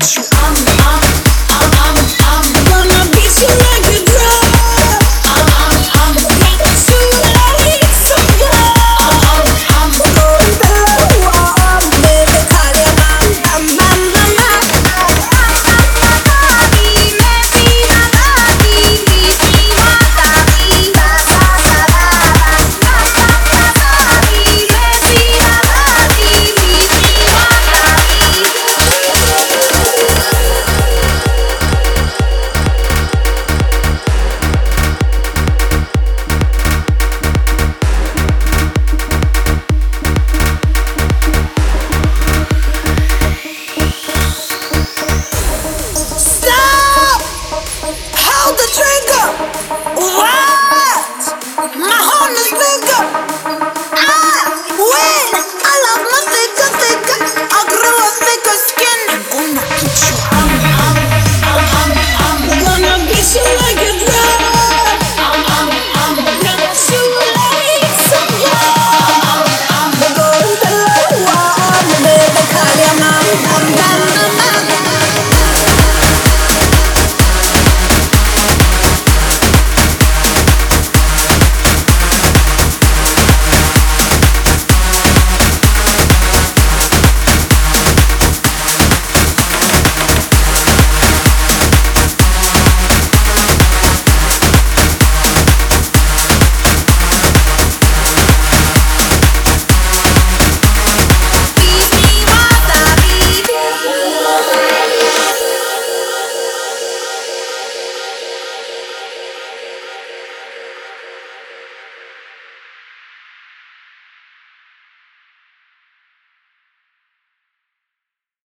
you. I'm